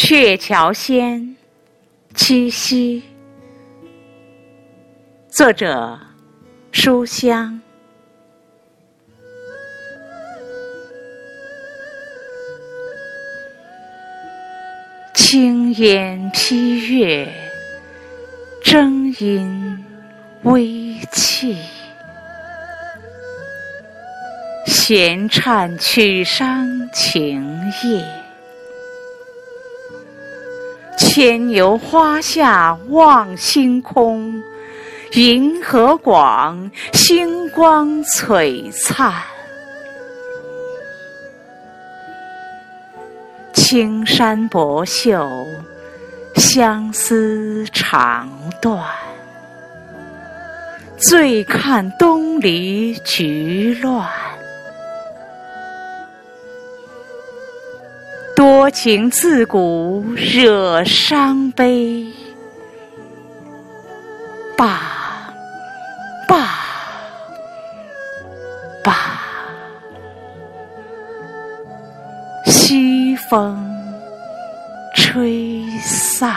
鹊桥仙，七夕。作者：书香。青烟披月，正音微气。闲唱曲伤情夜，牵牛花下望星空，银河广，星光璀璨。青山薄袖，相思长断。醉看东篱菊乱。多情自古惹伤悲，罢罢罢，西风吹散。《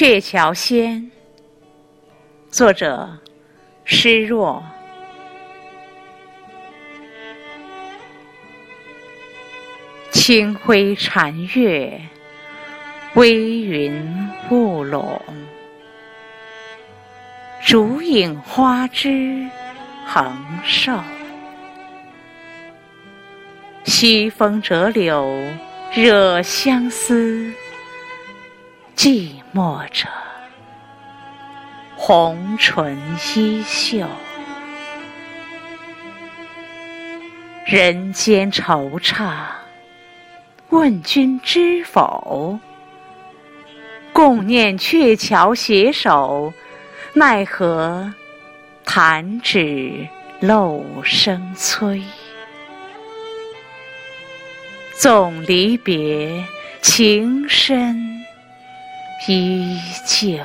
鹊桥仙》作者施若。清辉残月，微云雾笼，烛影花枝横瘦。西风折柳，惹相思。寂寞者，红唇衣袖，人间惆怅。问君知否？共念鹊桥携手，奈何弹指漏声催。纵离别，情深。依旧。